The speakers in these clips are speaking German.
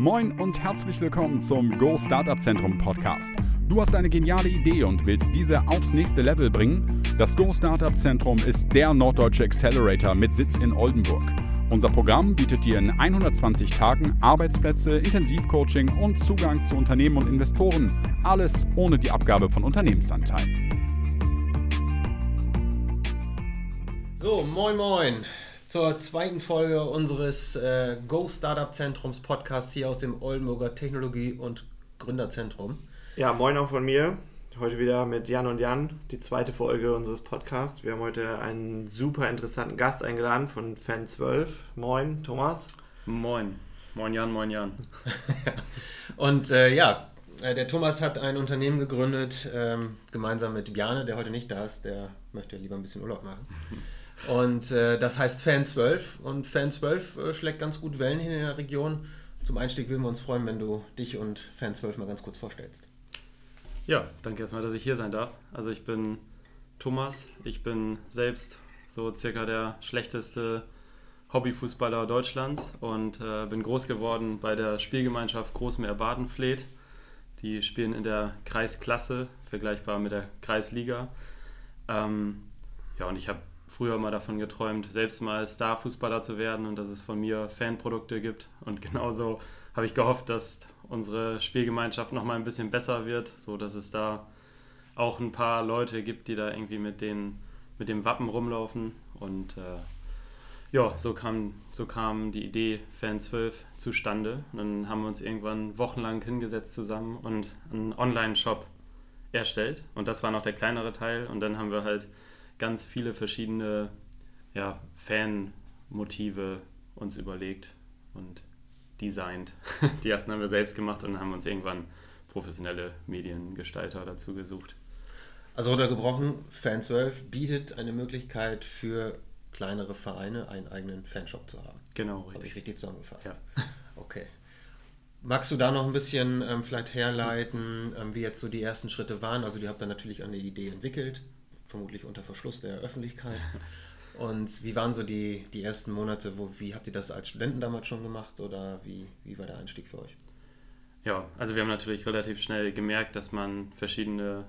Moin und herzlich willkommen zum Go Startup Zentrum Podcast. Du hast eine geniale Idee und willst diese aufs nächste Level bringen? Das Go Startup Zentrum ist der norddeutsche Accelerator mit Sitz in Oldenburg. Unser Programm bietet dir in 120 Tagen Arbeitsplätze, Intensivcoaching und Zugang zu Unternehmen und Investoren. Alles ohne die Abgabe von Unternehmensanteilen. So, moin moin zur zweiten Folge unseres äh, Go Startup Zentrums Podcasts hier aus dem Oldenburger Technologie- und Gründerzentrum. Ja, moin auch von mir. Heute wieder mit Jan und Jan, die zweite Folge unseres Podcasts. Wir haben heute einen super interessanten Gast eingeladen von Fan12. Moin, Thomas. Moin. Moin Jan, moin Jan. und äh, ja, äh, der Thomas hat ein Unternehmen gegründet, ähm, gemeinsam mit Bjane, der heute nicht da ist, der möchte lieber ein bisschen Urlaub machen. Und äh, das heißt Fan 12 und Fan 12 äh, schlägt ganz gut Wellen hier in der Region. Zum Einstieg würden wir uns freuen, wenn du dich und Fan 12 mal ganz kurz vorstellst. Ja, danke erstmal, dass ich hier sein darf. Also ich bin Thomas, ich bin selbst so circa der schlechteste Hobbyfußballer Deutschlands und äh, bin groß geworden bei der Spielgemeinschaft Großmeer Badenfleet. Die spielen in der Kreisklasse, vergleichbar mit der Kreisliga. Ähm, ja, und ich habe früher mal davon geträumt, selbst mal Star-Fußballer zu werden und dass es von mir Fanprodukte gibt. Und genauso habe ich gehofft, dass unsere Spielgemeinschaft noch mal ein bisschen besser wird, so dass es da auch ein paar Leute gibt, die da irgendwie mit, den, mit dem Wappen rumlaufen. Und äh, ja, so kam, so kam die Idee Fan 12 zustande. Und dann haben wir uns irgendwann wochenlang hingesetzt zusammen und einen Online-Shop erstellt. Und das war noch der kleinere Teil. Und dann haben wir halt ganz viele verschiedene ja, Fan-Motive uns überlegt und designt. Die ersten haben wir selbst gemacht und haben uns irgendwann professionelle Mediengestalter dazu gesucht. Also runtergebrochen, Fan 12 bietet eine Möglichkeit für kleinere Vereine einen eigenen Fanshop zu haben. Genau, richtig. Habe ich richtig zusammengefasst. Ja. Okay. Magst du da noch ein bisschen ähm, vielleicht herleiten, ähm, wie jetzt so die ersten Schritte waren? Also, ihr habt dann natürlich eine Idee entwickelt, vermutlich unter Verschluss der Öffentlichkeit. Und wie waren so die, die ersten Monate? Wo, wie habt ihr das als Studenten damals schon gemacht oder wie, wie war der Einstieg für euch? Ja, also wir haben natürlich relativ schnell gemerkt, dass man verschiedene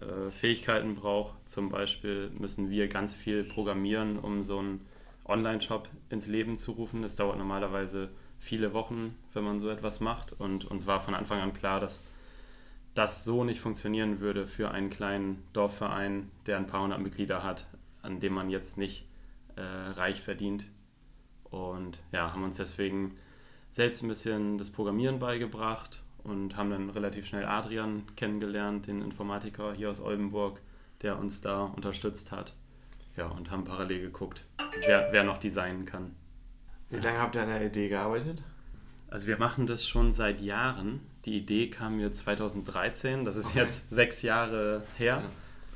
äh, Fähigkeiten braucht. Zum Beispiel müssen wir ganz viel programmieren, um so einen Online-Shop ins Leben zu rufen. Das dauert normalerweise viele Wochen, wenn man so etwas macht. Und uns war von Anfang an klar, dass das so nicht funktionieren würde für einen kleinen Dorfverein, der ein paar hundert Mitglieder hat, an dem man jetzt nicht äh, reich verdient. Und ja, haben uns deswegen selbst ein bisschen das Programmieren beigebracht und haben dann relativ schnell Adrian kennengelernt, den Informatiker hier aus Oldenburg, der uns da unterstützt hat. Ja, und haben parallel geguckt, wer, wer noch designen kann. Wie lange habt ihr an der Idee gearbeitet? Also wir machen das schon seit Jahren. Die Idee kam mir 2013, das ist okay. jetzt sechs Jahre her.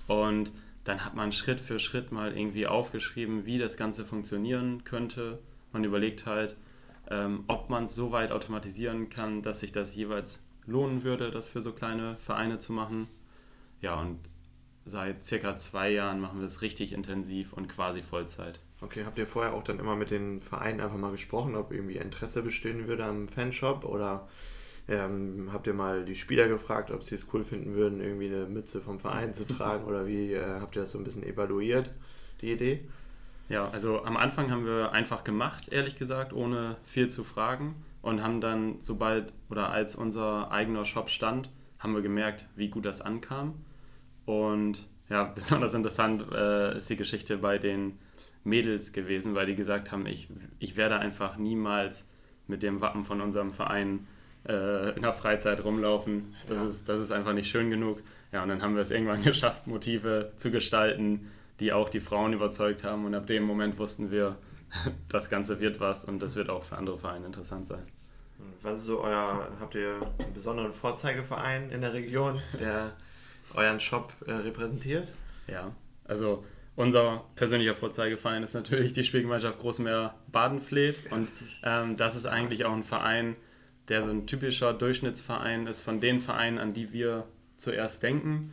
Ja. Und dann hat man Schritt für Schritt mal irgendwie aufgeschrieben, wie das Ganze funktionieren könnte. Man überlegt halt, ähm, ob man es so weit automatisieren kann, dass sich das jeweils lohnen würde, das für so kleine Vereine zu machen. Ja, und seit circa zwei Jahren machen wir es richtig intensiv und quasi Vollzeit. Okay, habt ihr vorher auch dann immer mit den Vereinen einfach mal gesprochen, ob irgendwie Interesse bestehen würde am Fanshop oder ähm, habt ihr mal die Spieler gefragt, ob sie es cool finden würden, irgendwie eine Mütze vom Verein zu tragen oder wie äh, habt ihr das so ein bisschen evaluiert, die Idee? Ja, also am Anfang haben wir einfach gemacht, ehrlich gesagt, ohne viel zu fragen und haben dann, sobald oder als unser eigener Shop stand, haben wir gemerkt, wie gut das ankam. Und ja, besonders interessant äh, ist die Geschichte bei den Mädels gewesen, weil die gesagt haben, ich, ich werde einfach niemals mit dem Wappen von unserem Verein äh, in der Freizeit rumlaufen. Das, ja. ist, das ist einfach nicht schön genug. Ja, und dann haben wir es irgendwann geschafft, Motive zu gestalten, die auch die Frauen überzeugt haben. Und ab dem Moment wussten wir, das Ganze wird was und das wird auch für andere Vereine interessant sein. Was ist so euer, habt ihr einen besonderen Vorzeigeverein in der Region, der euren Shop äh, repräsentiert? Ja, also unser persönlicher Vorzeigeverein ist natürlich die Spielgemeinschaft Großmeer Badenfleet. Und ähm, das ist eigentlich auch ein Verein, der so ein typischer Durchschnittsverein ist von den Vereinen, an die wir zuerst denken.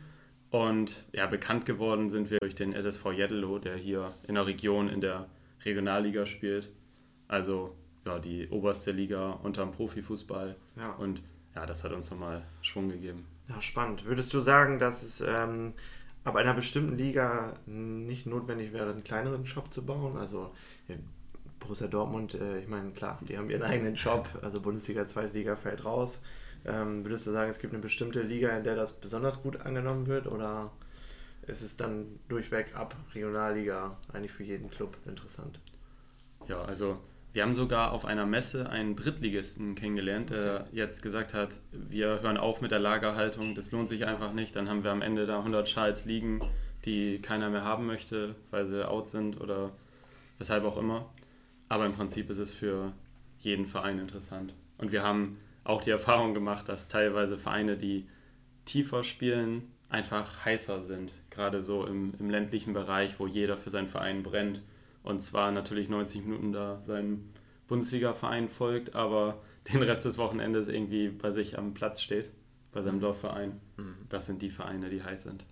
Und ja, bekannt geworden sind wir durch den SSV Jeddelo, der hier in der Region in der Regionalliga spielt. Also ja, die oberste Liga unterm Profifußball. Ja. Und ja, das hat uns nochmal Schwung gegeben. Ja, spannend. Würdest du sagen, dass es ähm, ab einer bestimmten Liga nicht notwendig wäre, einen kleineren Shop zu bauen? Also Borussia Dortmund, äh, ich meine, klar, die haben ihren eigenen Shop, also Bundesliga, Zweite Liga fällt raus. Ähm, würdest du sagen, es gibt eine bestimmte Liga, in der das besonders gut angenommen wird? Oder ist es dann durchweg ab Regionalliga eigentlich für jeden Club interessant? Ja, also wir haben sogar auf einer Messe einen Drittligisten kennengelernt, der jetzt gesagt hat, wir hören auf mit der Lagerhaltung, das lohnt sich einfach nicht. Dann haben wir am Ende da 100 Schals liegen, die keiner mehr haben möchte, weil sie out sind oder weshalb auch immer. Aber im Prinzip ist es für jeden Verein interessant. Und wir haben auch die Erfahrung gemacht, dass teilweise Vereine, die tiefer spielen, einfach heißer sind. Gerade so im, im ländlichen Bereich, wo jeder für seinen Verein brennt und zwar natürlich 90 Minuten da seinem Bundesliga-Verein folgt, aber den Rest des Wochenendes irgendwie bei sich am Platz steht, bei seinem Dorfverein. Mhm. Das sind die Vereine, die heiß sind.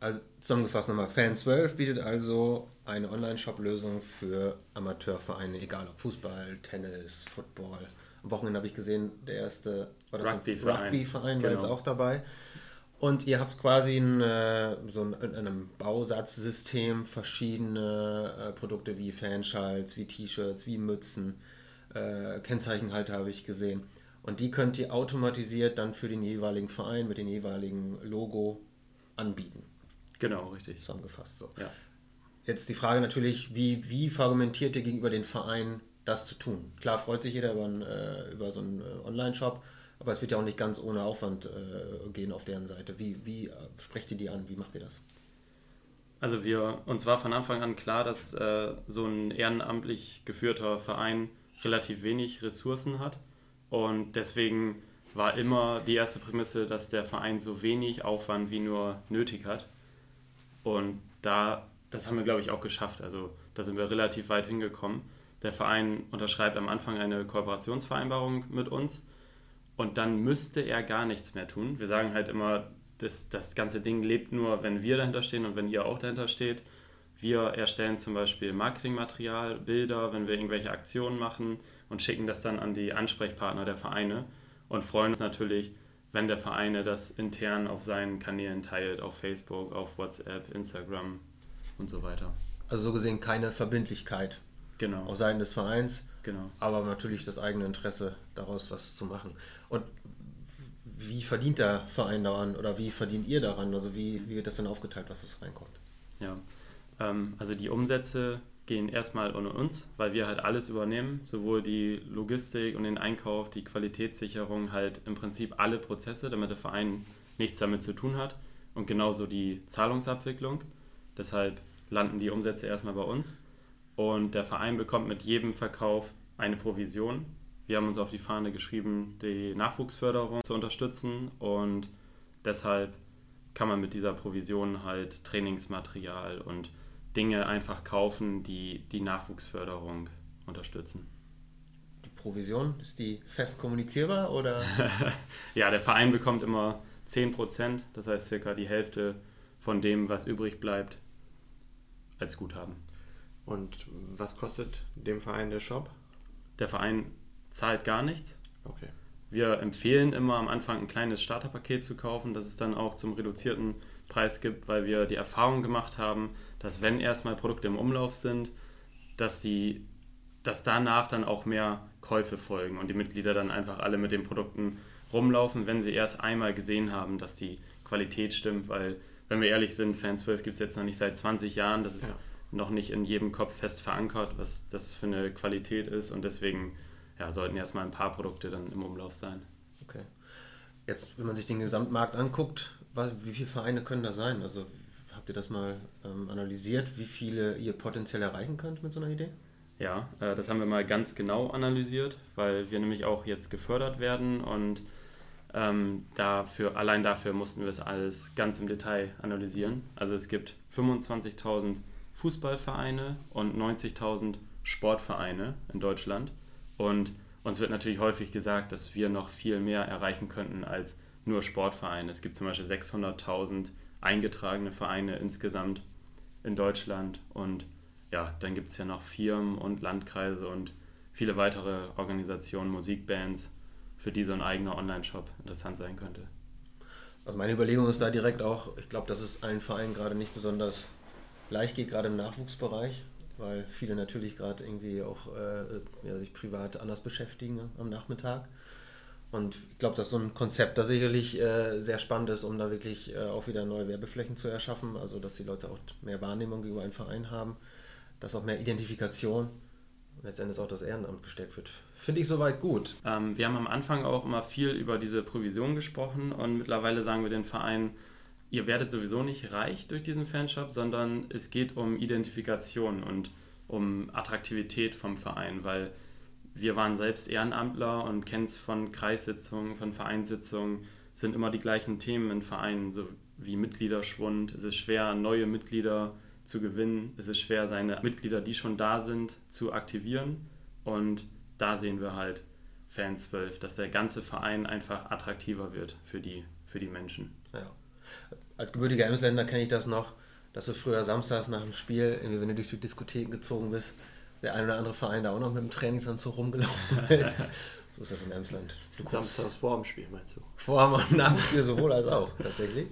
Also zusammengefasst nochmal, Fan 12 bietet also eine Online-Shop-Lösung für Amateurvereine, egal ob Fußball, Tennis, Football. Am Wochenende habe ich gesehen, der erste Rugby-Verein. War Genau. jetzt auch dabei. Und ihr habt quasi ein, äh, so in einem Bausatzsystem verschiedene äh, Produkte wie Fanschals, wie T-Shirts, wie Mützen, äh, Kennzeichenhalter habe ich gesehen. Und die könnt ihr automatisiert dann für den jeweiligen Verein mit dem jeweiligen Logo anbieten. Genau, richtig. Zusammengefasst so. Ja. Jetzt die Frage natürlich, wie, wie argumentiert ihr gegenüber den Verein, das zu tun? Klar freut sich jeder über, einen, äh, über so einen äh, Online-Shop, aber es wird ja auch nicht ganz ohne Aufwand äh, gehen auf deren Seite. Wie, wie sprecht ihr die an? Wie macht ihr das? Also wir, uns war von Anfang an klar, dass äh, so ein ehrenamtlich geführter Verein relativ wenig Ressourcen hat. Und deswegen war immer die erste Prämisse, dass der Verein so wenig Aufwand wie nur nötig hat. Und da, das haben wir, glaube ich, auch geschafft. Also da sind wir relativ weit hingekommen. Der Verein unterschreibt am Anfang eine Kooperationsvereinbarung mit uns und dann müsste er gar nichts mehr tun. Wir sagen halt immer, das, das ganze Ding lebt nur, wenn wir dahinter stehen und wenn ihr auch dahinter steht. Wir erstellen zum Beispiel Marketingmaterial, Bilder, wenn wir irgendwelche Aktionen machen und schicken das dann an die Ansprechpartner der Vereine und freuen uns natürlich, wenn der Vereine das intern auf seinen Kanälen teilt, auf Facebook, auf WhatsApp, Instagram und so weiter. Also so gesehen keine Verbindlichkeit Genau, auf Seiten des Vereins, genau. aber natürlich das eigene Interesse, daraus was zu machen. Und wie verdient der Verein daran oder wie verdient ihr daran? Also wie, wie wird das dann aufgeteilt, was das reinkommt? Ja, ähm, also die Umsätze gehen erstmal ohne uns, weil wir halt alles übernehmen, sowohl die Logistik und den Einkauf, die Qualitätssicherung, halt im Prinzip alle Prozesse, damit der Verein nichts damit zu tun hat und genauso die Zahlungsabwicklung. Deshalb landen die Umsätze erstmal bei uns und der Verein bekommt mit jedem Verkauf eine Provision. Wir haben uns auf die Fahne geschrieben, die Nachwuchsförderung zu unterstützen und deshalb kann man mit dieser Provision halt Trainingsmaterial und Dinge einfach kaufen, die die Nachwuchsförderung unterstützen. Die Provision, ist die fest kommunizierbar oder? Ja, der Verein bekommt immer 10%, das heißt circa die Hälfte von dem, was übrig bleibt, als Guthaben. Und was kostet dem Verein der Shop? Der Verein zahlt gar nichts. Okay. Wir empfehlen immer am Anfang ein kleines Starterpaket zu kaufen, das es dann auch zum reduzierten Preis gibt, weil wir die Erfahrung gemacht haben, dass wenn erstmal Produkte im Umlauf sind, dass die dass danach dann auch mehr Käufe folgen und die Mitglieder dann einfach alle mit den Produkten rumlaufen, wenn sie erst einmal gesehen haben, dass die Qualität stimmt, weil, wenn wir ehrlich sind, Fan 12 gibt es jetzt noch nicht seit 20 Jahren, das ist Ja. noch nicht in jedem Kopf fest verankert, was das für eine Qualität ist und deswegen ja, sollten erstmal ein paar Produkte dann im Umlauf sein. Okay. Jetzt, wenn man sich den Gesamtmarkt anguckt, wie viele Vereine können da sein? Also habt ihr das mal ähm, analysiert, wie viele ihr potenziell erreichen könnt mit so einer Idee? Ja, äh, das haben wir mal ganz genau analysiert, weil wir nämlich auch jetzt gefördert werden und ähm, dafür, allein dafür mussten wir das alles ganz im Detail analysieren. Also es gibt 25.000 Fußballvereine und 90.000 Sportvereine in Deutschland und uns wird natürlich häufig gesagt, dass wir noch viel mehr erreichen könnten als nur Sportvereine. Es gibt zum Beispiel 600.000 eingetragene Vereine insgesamt in Deutschland und ja, dann gibt es ja noch Firmen und Landkreise und viele weitere Organisationen, Musikbands, für die so ein eigener Online-Shop interessant sein könnte. Also meine Überlegung ist da direkt auch, ich glaube, dass es allen Vereinen gerade nicht besonders leicht geht, gerade im Nachwuchsbereich, weil viele natürlich gerade irgendwie auch äh, ja, sich privat anders beschäftigen am Nachmittag. Und ich glaube, das ist so ein Konzept, das sicherlich äh, sehr spannend ist, um da wirklich äh, auch wieder neue Werbeflächen zu erschaffen, also dass die Leute auch mehr Wahrnehmung gegenüber einem Verein haben, dass auch mehr Identifikation und letztendlich auch das Ehrenamt gesteckt wird. Finde ich soweit gut. Ähm, wir haben am Anfang auch immer viel über diese Provision gesprochen und mittlerweile sagen wir den Verein, ihr werdet sowieso nicht reich durch diesen Fanshop, sondern es geht um Identifikation und um Attraktivität vom Verein, weil wir waren selbst Ehrenamtler und kennen es von Kreissitzungen, von Vereinssitzungen, sind immer die gleichen Themen in Vereinen, so wie Mitgliederschwund. Es ist schwer, neue Mitglieder zu gewinnen. Es ist schwer, seine Mitglieder, die schon da sind, zu aktivieren. Und da sehen wir halt Fan 12, dass der ganze Verein einfach attraktiver wird für die, für die Menschen. Ja. Als gebürtiger Emsländer kenne ich das noch, dass du früher samstags nach dem Spiel, wenn du durch die Diskotheken gezogen bist, der ein oder andere Verein da auch noch mit dem Trainingsanzug rumgelaufen ist. so ist das in Emsland. Du kommst das vor dem Spiel, meinst du? Vor und nach dem Spiel sowohl als auch, tatsächlich.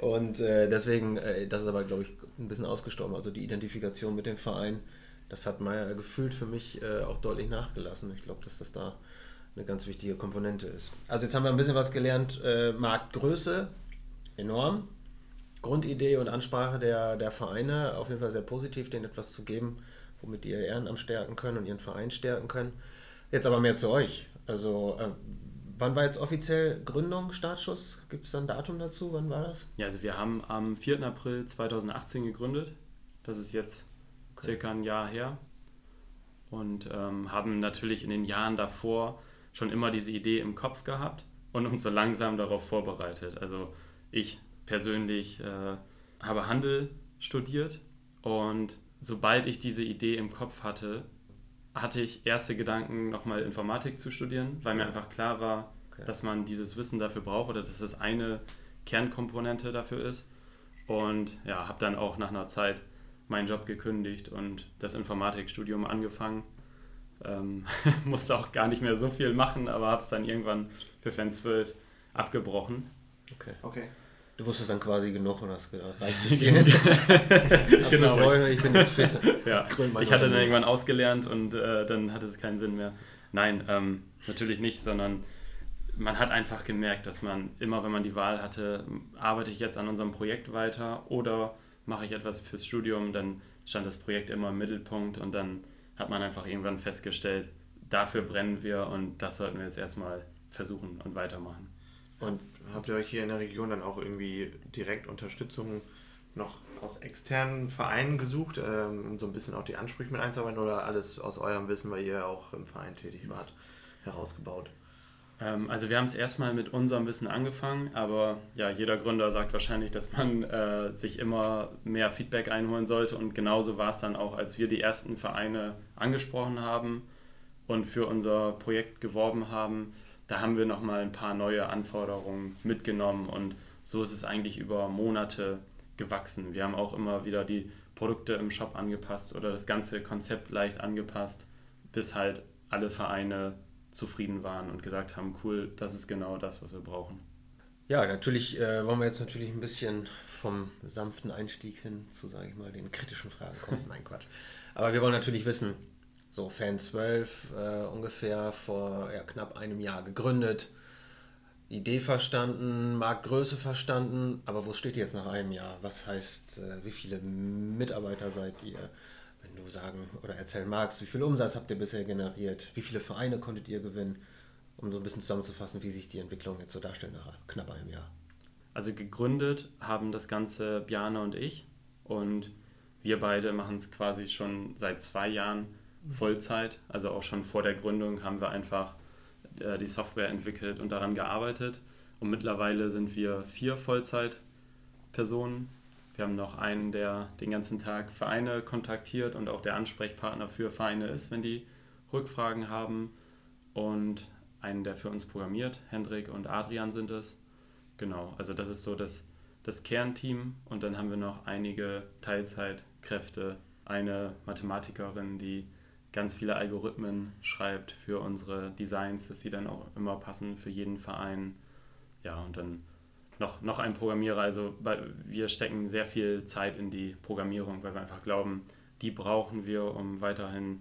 Und äh, deswegen, äh, das ist aber, glaube ich, ein bisschen ausgestorben. Also die Identifikation mit dem Verein, das hat Meier gefühlt für mich äh, auch deutlich nachgelassen. Ich glaube, dass das da eine ganz wichtige Komponente ist. Also jetzt haben wir ein bisschen was gelernt. Äh, Marktgröße, enorm. Grundidee und Ansprache der, der Vereine, auf jeden Fall sehr positiv, denen etwas zu geben, womit die ihr Ehrenamt stärken können und ihren Verein stärken können. Jetzt aber mehr zu euch. Also äh, Wann war jetzt offiziell Gründung, Startschuss? Gibt es da ein Datum dazu? Wann war das? Ja, also wir haben am 4. April 2018 gegründet. Das ist jetzt okay. circa ein Jahr her. Und ähm, haben natürlich in den Jahren davor schon immer diese Idee im Kopf gehabt und uns so langsam darauf vorbereitet. Also ich persönlich äh, habe Handel studiert und sobald ich diese Idee im Kopf hatte, hatte ich erste Gedanken, nochmal Informatik zu studieren, weil mir einfach klar war, okay. dass man dieses Wissen dafür braucht oder dass das eine Kernkomponente dafür ist. Und ja, habe dann auch nach einer Zeit meinen Job gekündigt und das Informatikstudium angefangen. Ähm, musste auch gar nicht mehr so viel machen, aber habe es dann irgendwann für Fan 12 abgebrochen. Okay. okay. Du wusstest dann quasi genug und hast gedacht, reicht bis hierhin. genau, Freunde, ich bin jetzt fit. ja. Ich hatte dann irgendwann ausgelernt und äh, dann hatte es keinen Sinn mehr. Nein, ähm, natürlich nicht, sondern man hat einfach gemerkt, dass man immer, wenn man die Wahl hatte, arbeite ich jetzt an unserem Projekt weiter oder mache ich etwas fürs Studium, dann stand das Projekt immer im Mittelpunkt und dann hat man einfach irgendwann festgestellt, dafür brennen wir und das sollten wir jetzt erstmal versuchen und weitermachen. Und habt ihr euch hier in der Region dann auch irgendwie direkt Unterstützung noch aus externen Vereinen gesucht, ähm, um so ein bisschen auch die Ansprüche mit einzuarbeiten oder alles aus eurem Wissen, weil ihr auch im Verein tätig wart, herausgebaut? Ähm, also wir haben es erstmal mit unserem Wissen angefangen, aber ja, jeder Gründer sagt wahrscheinlich, dass man äh, sich immer mehr Feedback einholen sollte und genauso war es dann auch, als wir die ersten Vereine angesprochen haben und für unser Projekt geworben haben da haben wir nochmal ein paar neue Anforderungen mitgenommen und so ist es eigentlich über Monate gewachsen. Wir haben auch immer wieder die Produkte im Shop angepasst oder das ganze Konzept leicht angepasst, bis halt alle Vereine zufrieden waren und gesagt haben, cool, das ist genau das, was wir brauchen. Ja, natürlich äh, wollen wir jetzt natürlich ein bisschen vom sanften Einstieg hin zu, sage ich mal, den kritischen Fragen kommen. Nein, Quatsch. Aber wir wollen natürlich wissen, so Fan 12 äh, ungefähr vor ja, knapp einem Jahr gegründet. Idee verstanden, Marktgröße verstanden, aber wo steht ihr jetzt nach einem Jahr? Was heißt, äh, wie viele Mitarbeiter seid ihr? Wenn du sagen oder erzählen magst, wie viel Umsatz habt ihr bisher generiert? Wie viele Vereine konntet ihr gewinnen? Um so ein bisschen zusammenzufassen, wie sich die Entwicklung jetzt so darstellt nach knapp einem Jahr. Also gegründet haben das Ganze Bjane und ich und wir beide machen es quasi schon seit zwei Jahren Vollzeit. Also auch schon vor der Gründung haben wir einfach äh, die Software entwickelt und daran gearbeitet. Und mittlerweile sind wir vier Vollzeitpersonen. Wir haben noch einen, der den ganzen Tag Vereine kontaktiert und auch der Ansprechpartner für Vereine ist, wenn die Rückfragen haben. Und einen, der für uns programmiert. Hendrik und Adrian sind es. Genau, also das ist so das, das Kernteam. Und dann haben wir noch einige Teilzeitkräfte. Eine Mathematikerin, die ganz viele Algorithmen schreibt für unsere Designs, dass sie dann auch immer passen für jeden Verein. Ja, und dann noch, noch ein Programmierer. Also wir stecken sehr viel Zeit in die Programmierung, weil wir einfach glauben, die brauchen wir, um weiterhin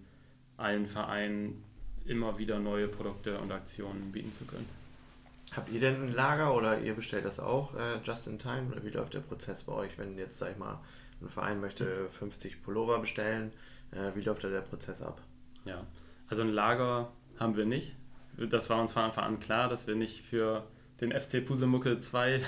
allen Vereinen immer wieder neue Produkte und Aktionen bieten zu können. Habt ihr denn ein Lager oder ihr bestellt das auch äh, just in time? Oder wie läuft der Prozess bei euch, wenn jetzt, sag ich mal, ein Verein möchte 50 Pullover bestellen? Äh, wie läuft da der Prozess ab? Ja, also ein Lager haben wir nicht. Das war uns von Anfang an klar, dass wir nicht für den FC Pusemucke 2,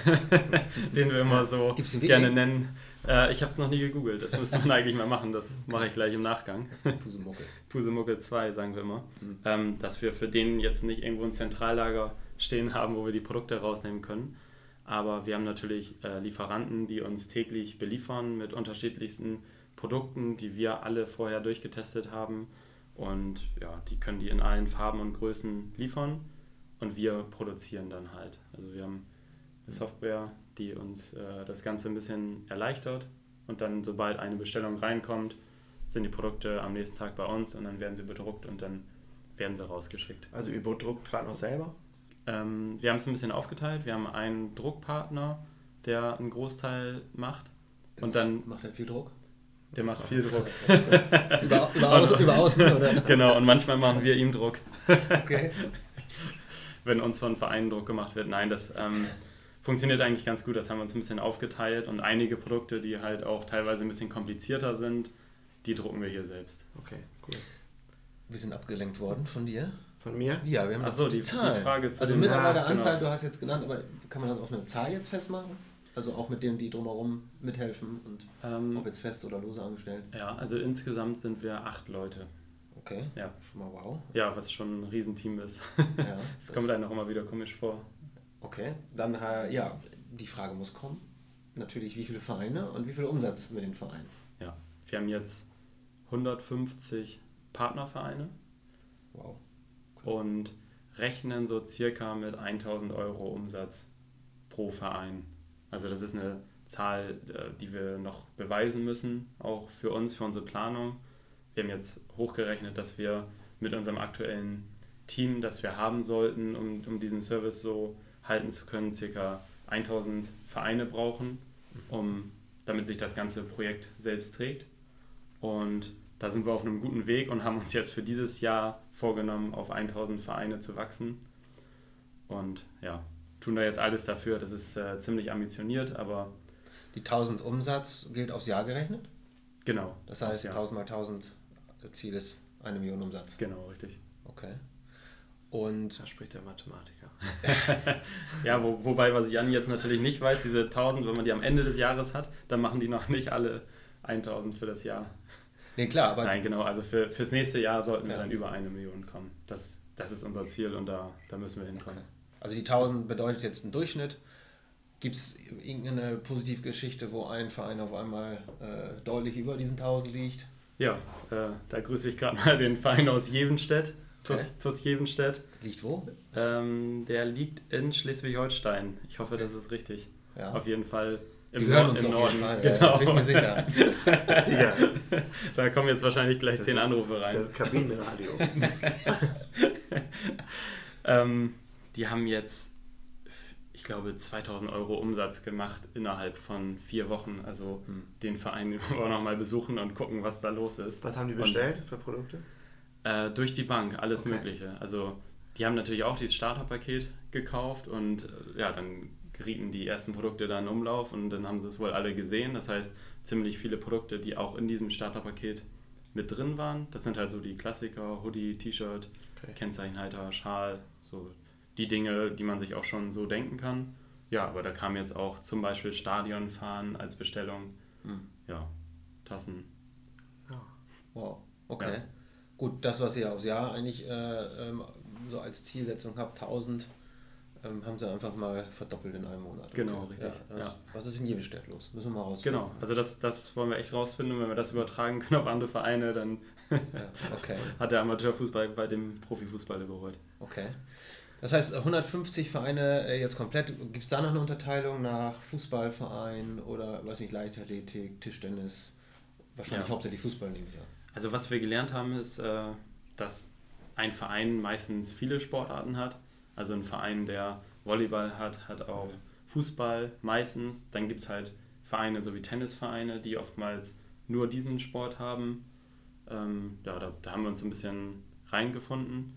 den wir immer so gerne nennen. Äh, ich habe es noch nie gegoogelt, das müsste man eigentlich mal machen, das mache ich gleich im Nachgang. Pusemucke. Pusemucke 2, sagen wir immer. Mhm. Ähm, dass wir für den jetzt nicht irgendwo ein Zentrallager stehen haben, wo wir die Produkte rausnehmen können. Aber wir haben natürlich äh, Lieferanten, die uns täglich beliefern mit unterschiedlichsten Produkten, die wir alle vorher durchgetestet haben. Und ja, die können die in allen Farben und Größen liefern und wir produzieren dann halt. Also wir haben eine Software, die uns äh, das Ganze ein bisschen erleichtert und dann, sobald eine Bestellung reinkommt, sind die Produkte am nächsten Tag bei uns und dann werden sie bedruckt und dann werden sie rausgeschickt. Also ihr bedruckt gerade noch selber? Ähm, wir haben es ein bisschen aufgeteilt. Wir haben einen Druckpartner, der einen Großteil macht. Der und dann macht er viel Druck? Der macht viel Druck. über, über, außen, über außen, oder? Genau, und manchmal machen wir ihm Druck. Okay wenn uns von Vereinen Druck gemacht wird. Nein, das ähm, funktioniert eigentlich ganz gut. Das haben wir uns ein bisschen aufgeteilt und einige Produkte, die halt auch teilweise ein bisschen komplizierter sind, die drucken wir hier selbst. Okay, cool. Wir sind abgelenkt worden von dir. Von mir? Ja, wir haben Achso, die, die, die Frage zu Also Mitarbeiteranzahl, genau. du hast jetzt genannt, aber kann man das auf eine Zahl jetzt festmachen? Also auch mit denen, die drumherum mithelfen und ähm, ob jetzt fest oder lose angestellt? Ja, also insgesamt sind wir acht Leute. Okay. Ja. Schon mal wow. Ja, was schon ein Riesenteam ist. Ja, das kommt einem auch immer wieder komisch vor. Okay, dann äh, ja, die Frage muss kommen. Natürlich, wie viele Vereine und wie viel Umsatz mit den Vereinen? Ja, wir haben jetzt 150 Partnervereine. Wow. Okay. Und rechnen so circa mit 1000 Euro Umsatz pro Verein. Also das ist eine Zahl, äh, die wir noch beweisen müssen, auch für uns, für unsere Planung wir haben jetzt hochgerechnet, dass wir mit unserem aktuellen Team, das wir haben sollten, um, um diesen Service so halten zu können, circa 1000 Vereine brauchen, um, damit sich das ganze Projekt selbst trägt. Und da sind wir auf einem guten Weg und haben uns jetzt für dieses Jahr vorgenommen, auf 1000 Vereine zu wachsen. Und ja, tun da jetzt alles dafür. Das ist äh, ziemlich ambitioniert, aber. Die 1000 Umsatz gilt aufs Jahr gerechnet? Genau. Das heißt, 1000 mal 1000 Ziel ist eine Million Umsatz. Genau, richtig. Okay. Und da spricht der Mathematiker. ja, wo, wobei, was Jan jetzt natürlich nicht weiß, diese 1000, wenn man die am Ende des Jahres hat, dann machen die noch nicht alle 1000 für das Jahr. Nee, klar, aber. Nein, genau, also für, fürs nächste Jahr sollten ja. wir dann über eine Million kommen. Das, das ist unser Ziel und da, da müssen wir hinkommen. Okay. Also die 1000 bedeutet jetzt einen Durchschnitt. Gibt es irgendeine Positivgeschichte, wo ein Verein auf einmal äh, deutlich über diesen 1000 liegt? Ja, äh, da grüße ich gerade mal den Verein aus Jevenstedt. TuS, TuS Jevenstedt. Liegt wo? Ähm, der liegt in Schleswig-Holstein. Ich hoffe, das ist richtig. Ja. Auf jeden Fall im, Die hören uns im Norden. Fall, genau. Bin mir sicher. sicher. Da kommen jetzt wahrscheinlich gleich das zehn ist, Anrufe rein. Das Kabinenradio. ähm, die haben jetzt glaube, 2000 Euro Umsatz gemacht innerhalb von vier Wochen. Also hm. den Verein auch nochmal besuchen und gucken, was da los ist. Was haben die bestellt und, für Produkte? Äh, durch die Bank, alles okay. Mögliche. Also die haben natürlich auch dieses Starterpaket gekauft und äh, ja, dann gerieten die ersten Produkte da in Umlauf und dann haben sie es wohl alle gesehen. Das heißt, ziemlich viele Produkte, die auch in diesem Starterpaket mit drin waren. Das sind halt so die Klassiker, Hoodie, T-Shirt, okay. Kennzeichenhalter, Schal, so die Dinge, die man sich auch schon so denken kann. Ja, aber da kam jetzt auch zum Beispiel Stadionfahren als Bestellung. Hm. Ja, Tassen. Ja. Wow, okay. Ja. Gut, das, was ihr aufs Jahr eigentlich äh, ähm, so als Zielsetzung habt, 1000, ähm, haben sie einfach mal verdoppelt in einem Monat. Genau, okay. richtig. Ja, ja. Was ist in Jevenstedt los? Müssen wir mal rausfinden. Genau, also das, das wollen wir echt rausfinden. Wenn wir das übertragen können auf andere Vereine, dann okay. hat der Amateurfußball bei dem Profifußball überholt. Okay. Das heißt, 150 Vereine äh, jetzt komplett. Gibt es da noch eine Unterteilung nach Fußballverein oder, weiß nicht, Leichtathletik, Tischtennis? Wahrscheinlich ja. hauptsächlich Fußball, nehme ich an. Also was wir gelernt haben, ist, äh, dass ein Verein meistens viele Sportarten hat. Also ein Verein, der Volleyball hat, hat auch Fußball meistens. Dann gibt es halt Vereine so wie Tennisvereine, die oftmals nur diesen Sport haben. Ähm, ja, da, da haben wir uns ein bisschen reingefunden.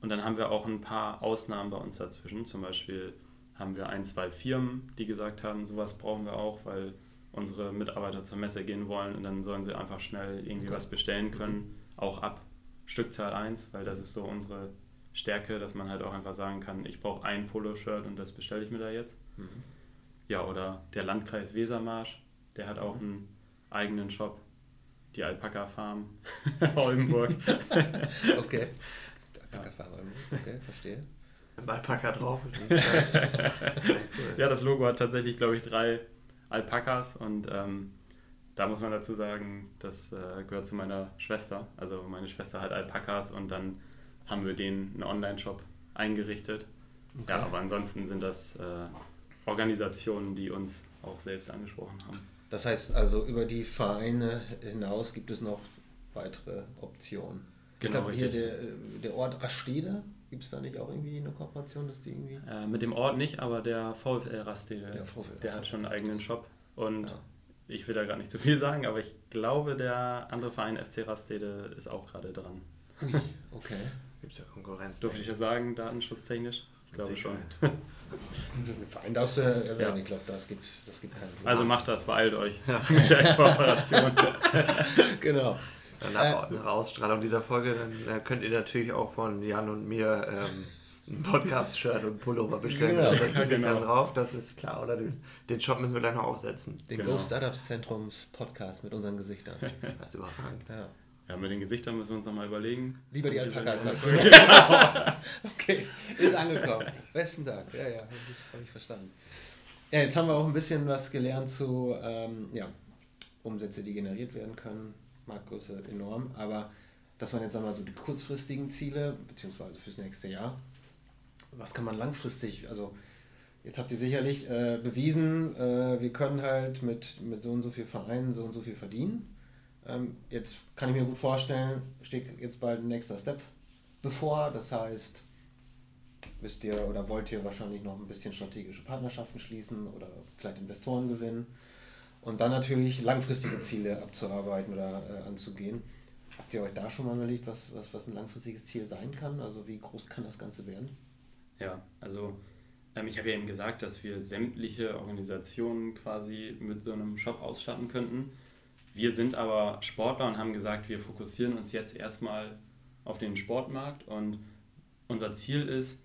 Und dann haben wir auch ein paar Ausnahmen bei uns dazwischen. Zum Beispiel haben wir ein, zwei Firmen, die gesagt haben, sowas brauchen wir auch, weil unsere Mitarbeiter zur Messe gehen wollen und dann sollen sie einfach schnell irgendwie okay. was bestellen können, auch ab Stückzahl 1, weil das ist so unsere Stärke, dass man halt auch einfach sagen kann, ich brauche ein Polo-Shirt und das bestelle ich mir da jetzt. Mhm. Ja, oder der Landkreis Wesermarsch, der hat auch einen eigenen Shop, die Alpaka Farm Oldenburg. okay. Alpaka Farm Oldenburg, okay, verstehe. Alpaka drauf. ja, das Logo hat tatsächlich, glaube ich, drei Alpakas und ähm, da muss man dazu sagen, das äh, gehört zu meiner Schwester. Also meine Schwester hat Alpakas und dann haben wir den einen Online-Shop eingerichtet. Okay. Ja, aber ansonsten sind das äh, Organisationen, die uns auch selbst angesprochen haben. Das heißt also, über die Vereine hinaus gibt es noch weitere Optionen. Genau, hier der, der Ort Rastede, gibt es da nicht auch irgendwie eine Kooperation, dass die irgendwie. Äh, mit dem Ort nicht, aber der VfL Rastede, der, VfL der hat schon einen eigenen Shop. Und ja. ich will da gar nicht zu viel sagen, aber ich glaube, der andere Verein FC Rastede ist auch gerade dran. Ui, okay. Gibt es ja Konkurrenz. Durfte ich ja sagen, datenschutztechnisch? Ich glaube schon. Den Verein darfst du erwähnen, ja. ich glaube, das gibt, das gibt keinen Also macht das, beeilt euch ja. mit der Kooperation. genau. Nach, äh, nach, Ausstrahlung dieser Folge dann äh, könnt ihr natürlich auch von Jan und mir ähm, ein Podcast-Shirt und Pullover bestellen. Genau, also, ja, genau. dann drauf, das ist klar. Oder den, den Shop müssen wir gleich noch aufsetzen. Den genau. Go Startups Zentrums Podcast mit unseren Gesichtern. Das ist überragend. Ja. Ja, mit den Gesichtern müssen wir uns nochmal überlegen. Lieber die Alpakas. Genau. okay, ist angekommen. Besten Dank. Ja, ja, habe ich, hab ich, verstanden. Ja, jetzt haben wir auch ein bisschen was gelernt zu ähm, ja, Umsätze, die generiert werden können. Marktgröße enorm, aber das waren jetzt einmal so die kurzfristigen Ziele, beziehungsweise fürs nächste Jahr. Was kann man langfristig, also jetzt habt ihr sicherlich äh, bewiesen, äh, wir können halt mit, mit so und so viel Vereinen so und so viel verdienen ähm, jetzt kann ich mir gut vorstellen, steht jetzt bald ein nächster Step bevor. Das heißt, wisst ihr oder wollt ihr wahrscheinlich noch ein bisschen strategische Partnerschaften schließen oder vielleicht Investoren gewinnen und dann natürlich langfristige Ziele abzuarbeiten oder äh, anzugehen. Habt ihr euch da schon mal überlegt, was, was, was ein langfristiges Ziel sein kann? Also wie groß kann das Ganze werden? Ja, also ähm, ich habe ja eben gesagt, dass wir sämtliche Organisationen quasi mit so einem Shop ausstatten könnten. Wir sind aber Sportler und haben gesagt, wir fokussieren uns jetzt erstmal auf den Sportmarkt und unser Ziel ist,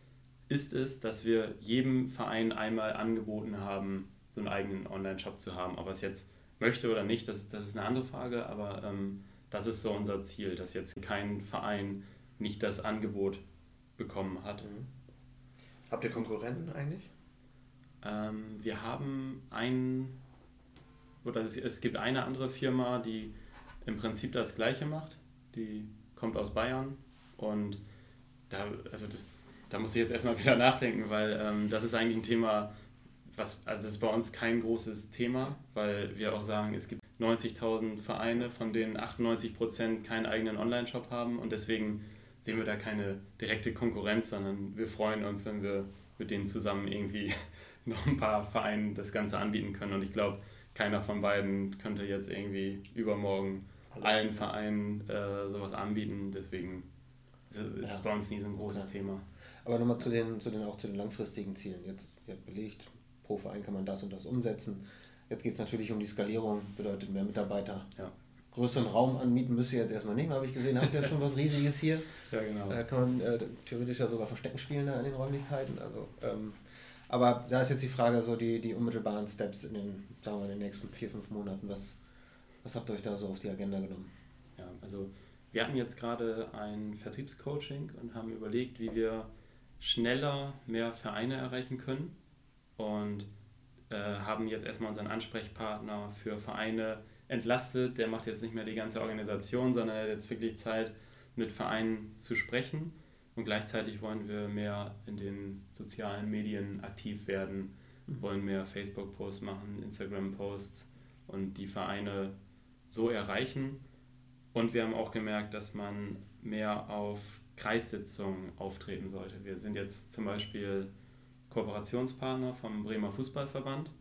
ist es, dass wir jedem Verein einmal angeboten haben, so einen eigenen Online-Shop zu haben. Ob er es jetzt möchte oder nicht, das, das ist eine andere Frage, aber ähm, das ist so unser Ziel, dass jetzt kein Verein nicht das Angebot bekommen hat. Mhm. Habt ihr Konkurrenten eigentlich? Ähm, wir haben einen oder es, es gibt eine andere Firma, die im Prinzip das Gleiche macht. Die kommt aus Bayern und da, also da muss ich jetzt erstmal wieder nachdenken, weil ähm, das ist eigentlich ein Thema, was, also es ist bei uns kein großes Thema, weil wir auch sagen, es gibt 90.000 Vereine, von denen 98 Prozent keinen eigenen Online-Shop haben und deswegen sehen wir da keine direkte Konkurrenz, sondern wir freuen uns, wenn wir mit denen zusammen irgendwie noch ein paar Vereinen das Ganze anbieten können und ich glaube, keiner von beiden könnte jetzt irgendwie übermorgen allen Vereinen äh, sowas anbieten. Deswegen ist es bei uns nie so ein großes okay. Thema. Aber nochmal zu den, zu den, auch zu den langfristigen Zielen. Jetzt wird belegt, pro Verein kann man das und das umsetzen. Jetzt geht es natürlich um die Skalierung, bedeutet mehr Mitarbeiter. Ja. Größeren Raum anmieten müsst ihr jetzt erstmal nicht habe ich gesehen. Habt ihr schon was Riesiges hier? Ja, genau. Da kann man äh, theoretisch ja sogar Verstecken spielen da in den Räumlichkeiten. Also ähm, aber da ist jetzt die Frage, so die, die unmittelbaren Steps in den, sagen wir, in den nächsten vier, fünf Monaten. Was, was habt ihr euch da so auf die Agenda genommen? Ja, also wir hatten jetzt gerade ein Vertriebscoaching und haben überlegt, wie wir schneller mehr Vereine erreichen können und äh, haben jetzt erstmal unseren Ansprechpartner für Vereine entlastet. Der macht jetzt nicht mehr die ganze Organisation, sondern er hat jetzt wirklich Zeit, mit Vereinen zu sprechen und gleichzeitig wollen wir mehr in den sozialen Medien aktiv werden, mhm. wollen mehr Facebook-Posts machen, Instagram-Posts und die Vereine so erreichen. Und wir haben auch gemerkt, dass man mehr auf Kreissitzungen auftreten sollte. Wir sind jetzt zum Beispiel Kooperationspartner vom Bremer Fußballverband.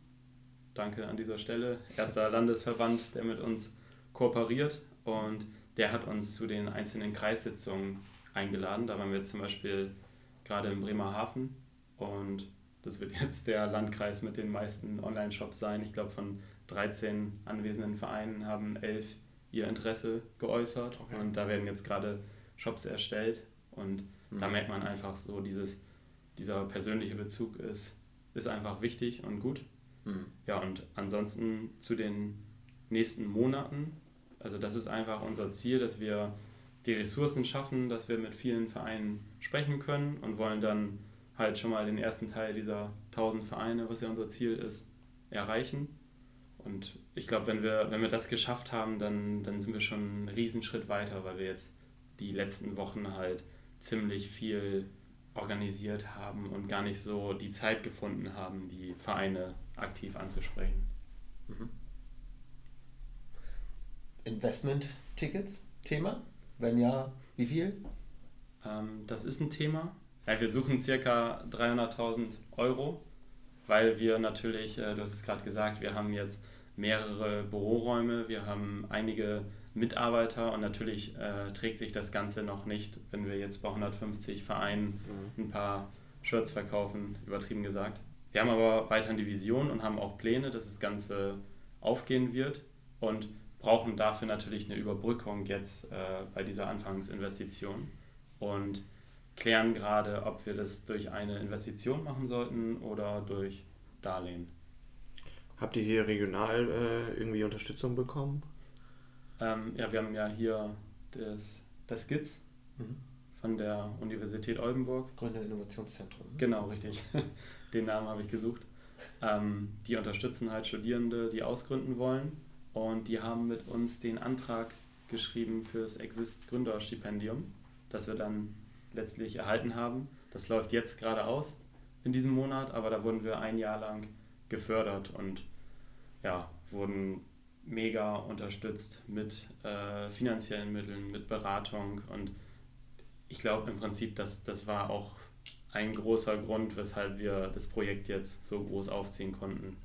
Danke an dieser Stelle. Erster Landesverband, der mit uns kooperiert und der hat uns zu den einzelnen Kreissitzungen eingeladen. Da waren wir zum Beispiel gerade in Bremerhaven und das wird jetzt der Landkreis mit den meisten Online-Shops sein. Ich glaube, von 13 anwesenden Vereinen haben elf ihr Interesse geäußert okay. und da werden jetzt gerade Shops erstellt und mhm. da merkt man einfach so, dieses, dieser persönliche Bezug ist, ist einfach wichtig und gut. Mhm. Ja, und ansonsten zu den nächsten Monaten, also das ist einfach unser Ziel, dass wir die Ressourcen schaffen, dass wir mit vielen Vereinen sprechen können und wollen dann halt schon mal den ersten Teil dieser 1000 Vereine, was ja unser Ziel ist, erreichen. Und ich glaube, wenn wir, wenn wir das geschafft haben, dann, dann sind wir schon einen Riesenschritt weiter, weil wir jetzt die letzten Wochen halt ziemlich viel organisiert haben und gar nicht so die Zeit gefunden haben, die Vereine aktiv anzusprechen. Mhm. Investment-Tickets, Thema? Wenn ja, wie viel? Ähm, das ist ein Thema. Ja, wir suchen circa 300.000 Euro, weil wir natürlich, äh, du hast es gerade gesagt, wir haben jetzt mehrere Büroräume, wir haben einige Mitarbeiter und natürlich äh, trägt sich das Ganze noch nicht, wenn wir jetzt bei 150 Vereinen mhm. ein paar Shirts verkaufen, übertrieben gesagt. Wir haben aber weiterhin die Vision und haben auch Pläne, dass das Ganze aufgehen wird und brauchen dafür natürlich eine Überbrückung jetzt äh, bei dieser Anfangsinvestition und klären gerade, ob wir das durch eine Investition machen sollten oder durch Darlehen. Habt ihr hier regional äh, irgendwie Unterstützung bekommen? Ähm, ja, wir haben ja hier das, das GITS mhm. von der Universität Oldenburg. Gründer Innovationszentrum. Genau, richtig. Den Namen habe ich gesucht. Ähm, die unterstützen halt Studierende, die ausgründen wollen. Und die haben mit uns den Antrag geschrieben fürs Exist Gründerstipendium, das wir dann letztlich erhalten haben. Das läuft jetzt gerade aus in diesem Monat, aber da wurden wir ein Jahr lang gefördert und ja, wurden mega unterstützt mit äh, finanziellen Mitteln, mit Beratung und ich glaube im Prinzip, dass das war auch ein großer Grund, weshalb wir das Projekt jetzt so groß aufziehen konnten,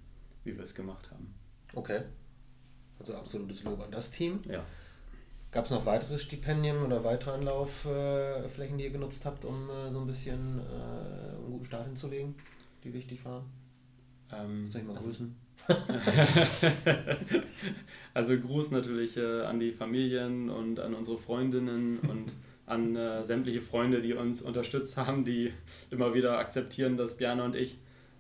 wie wir es gemacht haben. Okay. Also absolutes Lob an das Team. Ja. Gab es noch weitere Stipendien oder weitere Anlaufflächen, die ihr genutzt habt, um äh, so ein bisschen äh, einen guten Start hinzulegen, die wichtig waren? Ähm, Soll ich mal also, grüßen? also Gruß natürlich äh, an die Familien und an unsere Freundinnen und an äh, sämtliche Freunde, die uns unterstützt haben, die immer wieder akzeptieren, dass Björn und ich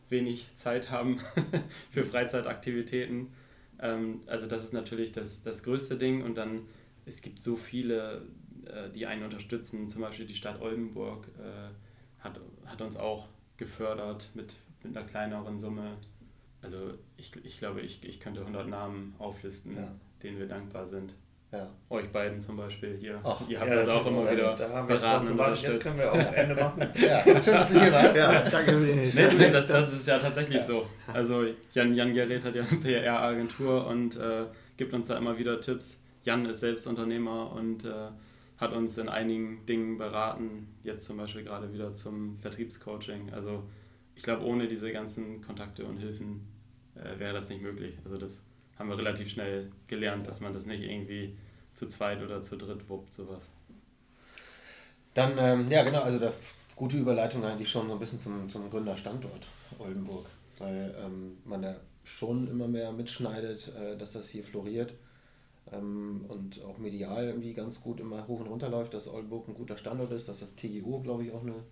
wenig Zeit haben für Freizeitaktivitäten. Ähm, also das ist natürlich das, das größte Ding und dann es gibt so viele, äh, die einen unterstützen, zum Beispiel die Stadt Oldenburg äh, hat, hat uns auch gefördert mit, mit einer kleineren Summe. Also ich, ich glaube, ich, ich könnte 100 Namen auflisten, ja. denen wir dankbar sind. Ja. Euch beiden zum Beispiel hier. Ach, Ihr habt ja, uns auch immer wieder da beraten und unterstützt. Jetzt können wir auch Ende machen. ja, schön, dass du hier warst. Ja, danke. nee, du, das, das ist ja tatsächlich ja. so. Also Jan, Jan Gerät hat ja eine PR-Agentur und äh, gibt uns da immer wieder Tipps. Jan ist selbst Unternehmer und äh, hat uns in einigen Dingen beraten. Jetzt zum Beispiel gerade wieder zum Vertriebscoaching. Also ich glaube, ohne diese ganzen Kontakte und Hilfen äh, wäre das nicht möglich. Also das haben wir relativ schnell gelernt, dass man das nicht irgendwie zu zweit oder zu dritt wuppt, sowas. Dann, ähm, ja genau, also da gute Überleitung eigentlich schon so ein bisschen zum, zum Gründerstandort Oldenburg, weil ähm, man da schon immer mehr mitschneidet, äh, dass das hier floriert ähm, und auch medial irgendwie ganz gut immer hoch und runter läuft, dass Oldenburg ein guter Standort ist, dass das TGO, glaube ich, auch eine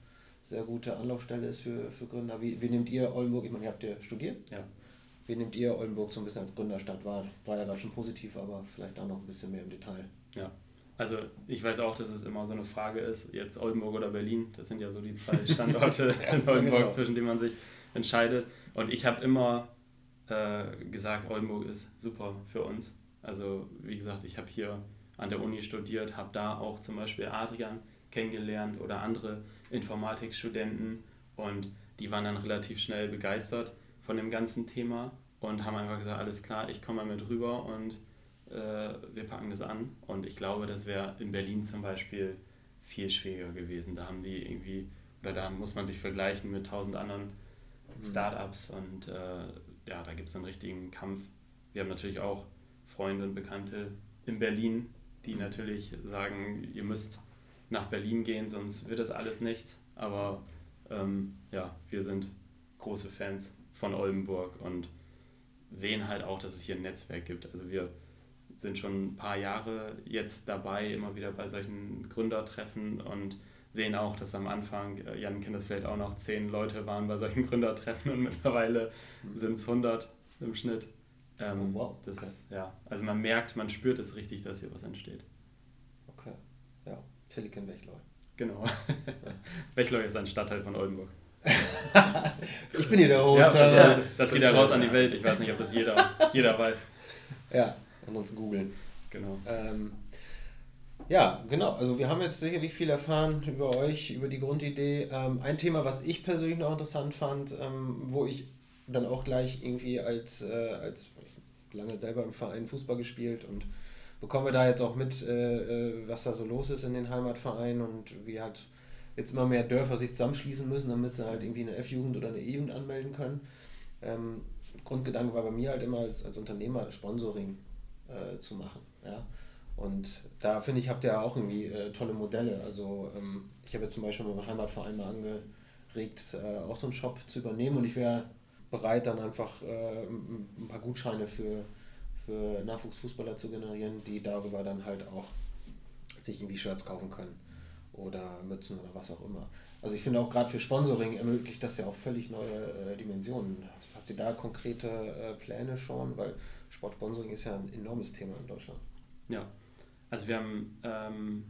sehr gute Anlaufstelle ist für, für Gründer. Wie, wie nehmt ihr Oldenburg, ich meine, ihr habt ja studiert? Ja. Wie nehmt ihr Oldenburg so ein bisschen als Gründerstadt wahr? War ja gerade schon positiv, aber vielleicht auch noch ein bisschen mehr im Detail. Ja, also ich weiß auch, dass es immer so eine Frage ist, jetzt Oldenburg oder Berlin, das sind ja so die zwei Standorte ja, in Oldenburg, genau. zwischen denen man sich entscheidet. Und ich habe immer äh, gesagt, Oldenburg ist super für uns. Also wie gesagt, ich habe hier an der Uni studiert, habe da auch zum Beispiel Adrian kennengelernt oder andere Informatikstudenten und die waren dann relativ schnell begeistert von dem ganzen Thema und haben einfach gesagt, alles klar, ich komme mal mit rüber und äh, wir packen das an. Und ich glaube, das wäre in Berlin zum Beispiel viel schwieriger gewesen. Da haben die irgendwie, oder da muss man sich vergleichen mit tausend anderen mhm. Startups und äh, ja, da gibt es einen richtigen Kampf. Wir haben natürlich auch Freunde und Bekannte in Berlin, die mhm. natürlich sagen, ihr müsst nach Berlin gehen, sonst wird das alles nichts. Aber ähm, ja, wir sind große Fans von Oldenburg und sehen halt auch, dass es hier ein Netzwerk gibt. Also wir sind schon ein paar Jahre jetzt dabei, immer wieder bei solchen Gründertreffen und sehen auch, dass am Anfang, äh, Jan kennt das vielleicht auch noch, zehn Leute waren bei solchen Gründertreffen und mittlerweile sind es 100 im Schnitt. Ähm, oh, wow. Das, okay. ja, also man merkt, man spürt es richtig, dass hier was entsteht. Ja, Silicon Valley. Genau. Bechloch ist ein Stadtteil von Oldenburg. ich bin hier der Host. Ja, also, also, das geht ja raus an die Welt. Ich weiß nicht, ob das jeder, jeder weiß. Ja, ansonsten googeln. Genau. Ähm, ja, genau. Also wir haben jetzt sicherlich viel erfahren über euch, über die Grundidee. Ähm, ein Thema, was ich persönlich noch interessant fand, ähm, wo ich dann auch gleich irgendwie als, äh, als lange selber im Verein Fußball gespielt und bekommen wir da jetzt auch mit, äh, äh, was da so los ist in den Heimatvereinen und wie halt jetzt immer mehr Dörfer sich zusammenschließen müssen, damit sie halt irgendwie eine F-Jugend oder eine E-Jugend anmelden können. Ähm, Grundgedanke war bei mir halt immer als, als Unternehmer Sponsoring äh, zu machen. Ja? Und da finde ich, habt ihr auch irgendwie äh, tolle Modelle. Also ähm, ich habe jetzt zum Beispiel meinem Heimatverein mal angeregt, äh, auch so einen Shop zu übernehmen und ich wäre bereit, dann einfach äh, ein paar Gutscheine für für Nachwuchsfußballer zu generieren, die darüber dann halt auch sich irgendwie Shirts kaufen können oder Mützen oder was auch immer. Also ich finde auch gerade für Sponsoring ermöglicht das ja auch völlig neue äh, Dimensionen. Habt ihr da konkrete äh, Pläne schon? Weil Sportsponsoring ist ja ein enormes Thema in Deutschland. Ja, also wir haben, ähm,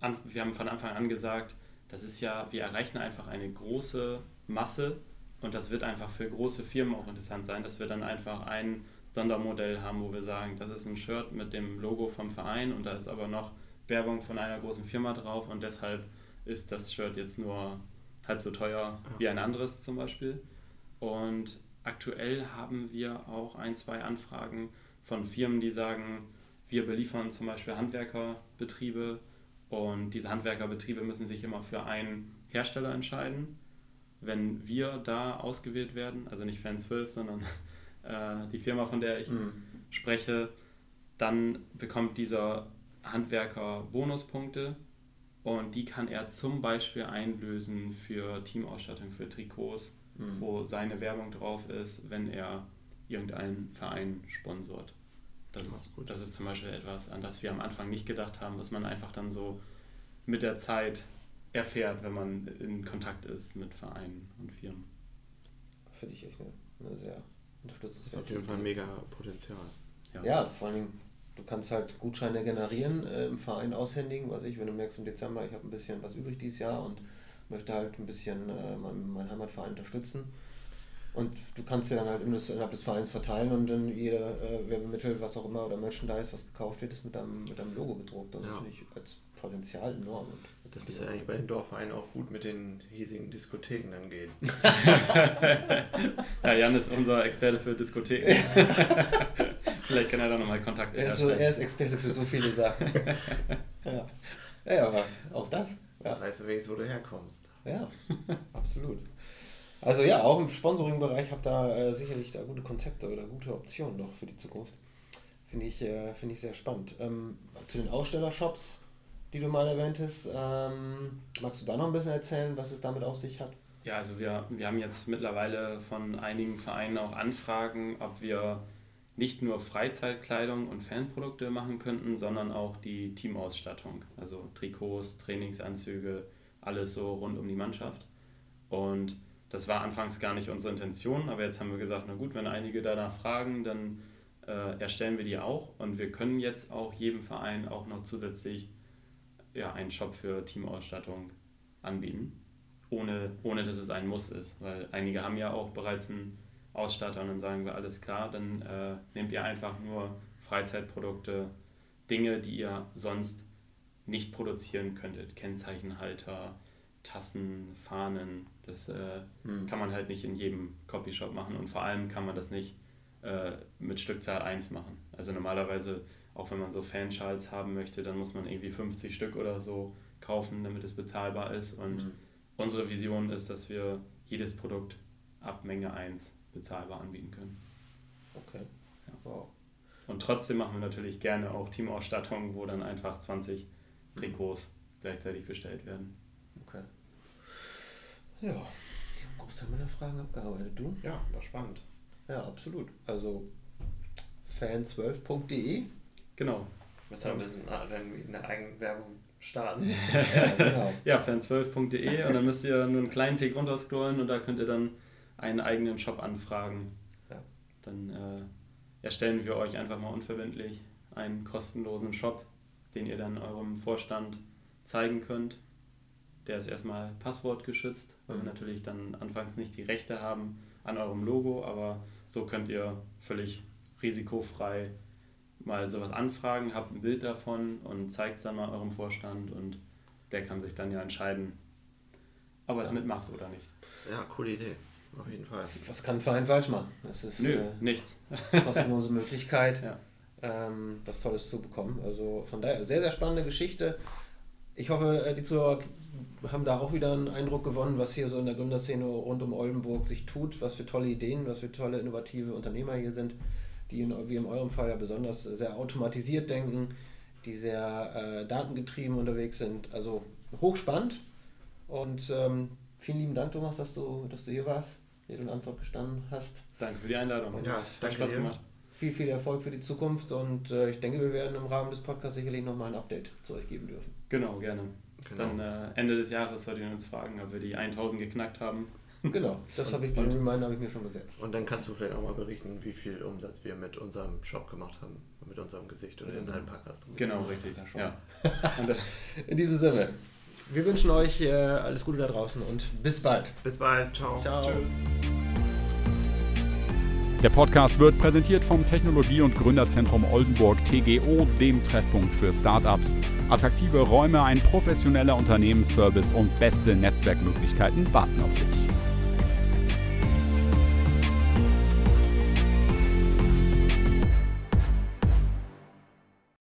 an, wir haben von Anfang an gesagt, das ist ja, wir erreichen einfach eine große Masse und das wird einfach für große Firmen auch interessant sein, dass wir dann einfach einen Sondermodell haben, wo wir sagen, das ist ein Shirt mit dem Logo vom Verein und da ist aber noch Werbung von einer großen Firma drauf und deshalb ist das Shirt jetzt nur halb so teuer wie ein anderes zum Beispiel. Und aktuell haben wir auch ein, zwei Anfragen von Firmen, die sagen, wir beliefern zum Beispiel Handwerkerbetriebe und diese Handwerkerbetriebe müssen sich immer für einen Hersteller entscheiden. Wenn wir da ausgewählt werden, also nicht Fan 12, sondern äh, die Firma, von der ich mhm. spreche, dann bekommt dieser Handwerker Bonuspunkte und die kann er zum Beispiel einlösen für Teamausstattung, für Trikots, mhm. wo seine Werbung drauf ist, wenn er irgendeinen Verein sponsort. Das, ja, ist, das ist zum Beispiel etwas, an das wir am Anfang nicht gedacht haben, was man einfach dann so mit der Zeit erfährt, wenn man in Kontakt ist mit Vereinen und Firmen. Finde ich echt eine, eine sehr unterstützt. Das ist auf jeden Fall mega Potenzial. Ja. ja, vor allem, du kannst halt Gutscheine generieren, äh, im Verein aushändigen, was ich, wenn du merkst im Dezember, ich habe ein bisschen was übrig dieses Jahr und möchte halt ein bisschen äh, meinen, meinen Heimatverein unterstützen. Und du kannst ja dann halt innerhalb des Vereins verteilen und dann jeder äh, Werbemittel, was auch immer, oder Merchandise, was gekauft wird, ist mit deinem, mit deinem Logo gedruckt. Also ja. finde ich als Potenzial enorm. Das müsste ja eigentlich bei den Dorfvereinen auch gut mit den hiesigen Diskotheken dann gehen. ja, Jan ist unser Experte für Diskotheken. Vielleicht kann er da nochmal Kontakte er herstellen. So, er ist Experte für so viele Sachen. ja. ja, aber auch das. Ja. Weißt du wenigstens, wo du herkommst. Ja, absolut. Also ja, auch im Sponsoring-Bereich habt ihr äh, sicherlich da gute Konzepte oder gute Optionen noch für die Zukunft. Finde ich, äh, find ich sehr spannend. Ähm, zu den Ausstellershops die du mal erwähntest. Ähm, magst du da noch ein bisschen erzählen, was es damit auf sich hat? Ja, also wir, wir haben jetzt mittlerweile von einigen Vereinen auch Anfragen, ob wir nicht nur Freizeitkleidung und Fanprodukte machen könnten, sondern auch die Teamausstattung, also Trikots, Trainingsanzüge, alles so rund um die Mannschaft. Und das war anfangs gar nicht unsere Intention, aber jetzt haben wir gesagt, na gut, wenn einige danach fragen, dann äh, erstellen wir die auch und wir können jetzt auch jedem Verein auch noch zusätzlich ja, einen Shop für Teamausstattung anbieten, ohne, ohne dass es ein Muss ist. Weil einige haben ja auch bereits einen Ausstatter und dann sagen wir, alles klar, dann äh, nehmt ihr einfach nur Freizeitprodukte, Dinge, die ihr sonst nicht produzieren könntet. Kennzeichenhalter, Tassen, Fahnen, das äh, mhm. kann man halt nicht in jedem Copyshop machen und vor allem kann man das nicht äh, mit Stückzahl 1 machen. Also normalerweise auch wenn man so Fanschals haben möchte, dann muss man irgendwie 50 Stück oder so kaufen, damit es bezahlbar ist. Und mhm. unsere Vision ist, dass wir jedes Produkt ab Menge 1 bezahlbar anbieten können. Okay. Ja. Wow. Und trotzdem machen wir natürlich gerne auch Teamausstattung, wo dann einfach 20 Trikots gleichzeitig bestellt werden. Okay. Ja, Großteil meiner Fragen abgearbeitet. Du? Ja, war spannend. Ja, absolut. Also fan12.de. Genau. Was haben wir so eine Eigenwerbung starten? ja, genau. ja fan12.de und dann müsst ihr nur einen kleinen Tick runterscrollen und da könnt ihr dann einen eigenen Shop anfragen. Ja. Dann äh, erstellen wir euch einfach mal unverbindlich einen kostenlosen Shop, den ihr dann eurem Vorstand zeigen könnt. Der ist erstmal passwortgeschützt, weil mhm. wir natürlich dann anfangs nicht die Rechte haben an eurem Logo, aber so könnt ihr völlig risikofrei mal sowas anfragen, habt ein Bild davon und zeigt es dann mal eurem Vorstand und der kann sich dann ja entscheiden, ob er es mitmacht oder nicht. Ja, coole Idee. Auf jeden Fall. Was kann ein Verein falsch machen? Das ist Nö, äh, nichts. kostenlose Möglichkeit, ja. ähm, was Tolles zu bekommen. Also von daher sehr, sehr spannende Geschichte. Ich hoffe, äh, die Zuhörer haben da auch wieder einen Eindruck gewonnen, was hier so in der Gründerszene rund um Oldenburg sich tut, was für tolle Ideen, was für tolle innovative Unternehmer hier sind, die in, wie in eurem Fall ja besonders sehr automatisiert denken, die sehr äh, datengetrieben unterwegs sind. Also hochspannend und ähm, vielen lieben Dank, Thomas, dass du, dass du hier warst, Rede und Antwort gestanden hast. Danke für die Einladung. Und ja, danke Spaß dir. gemacht. Viel, viel Erfolg für die Zukunft und äh, ich denke, wir werden im Rahmen des Podcasts sicherlich nochmal ein Update zu euch geben dürfen. Genau, gerne. Genau. Dann äh, Ende des Jahres solltet ihr uns fragen, ob wir die 1000 geknackt haben. Genau, das habe ich beim Reminder habe ich mir schon gesetzt. Und dann kannst du vielleicht auch mal berichten, wie viel Umsatz wir mit unserem Shop gemacht haben, mit unserem Gesicht oder in seinen Podcast. Genau, richtig. Ja. in diesem Sinne, wir wünschen euch äh, alles Gute da draußen und bis bald. Bis bald. Ciao. Ciao. Tschüss. Der Podcast wird präsentiert vom Technologie- und Gründerzentrum Oldenburg TGO, dem Treffpunkt für Startups. Attraktive Räume, ein professioneller Unternehmensservice und beste Netzwerkmöglichkeiten warten auf dich.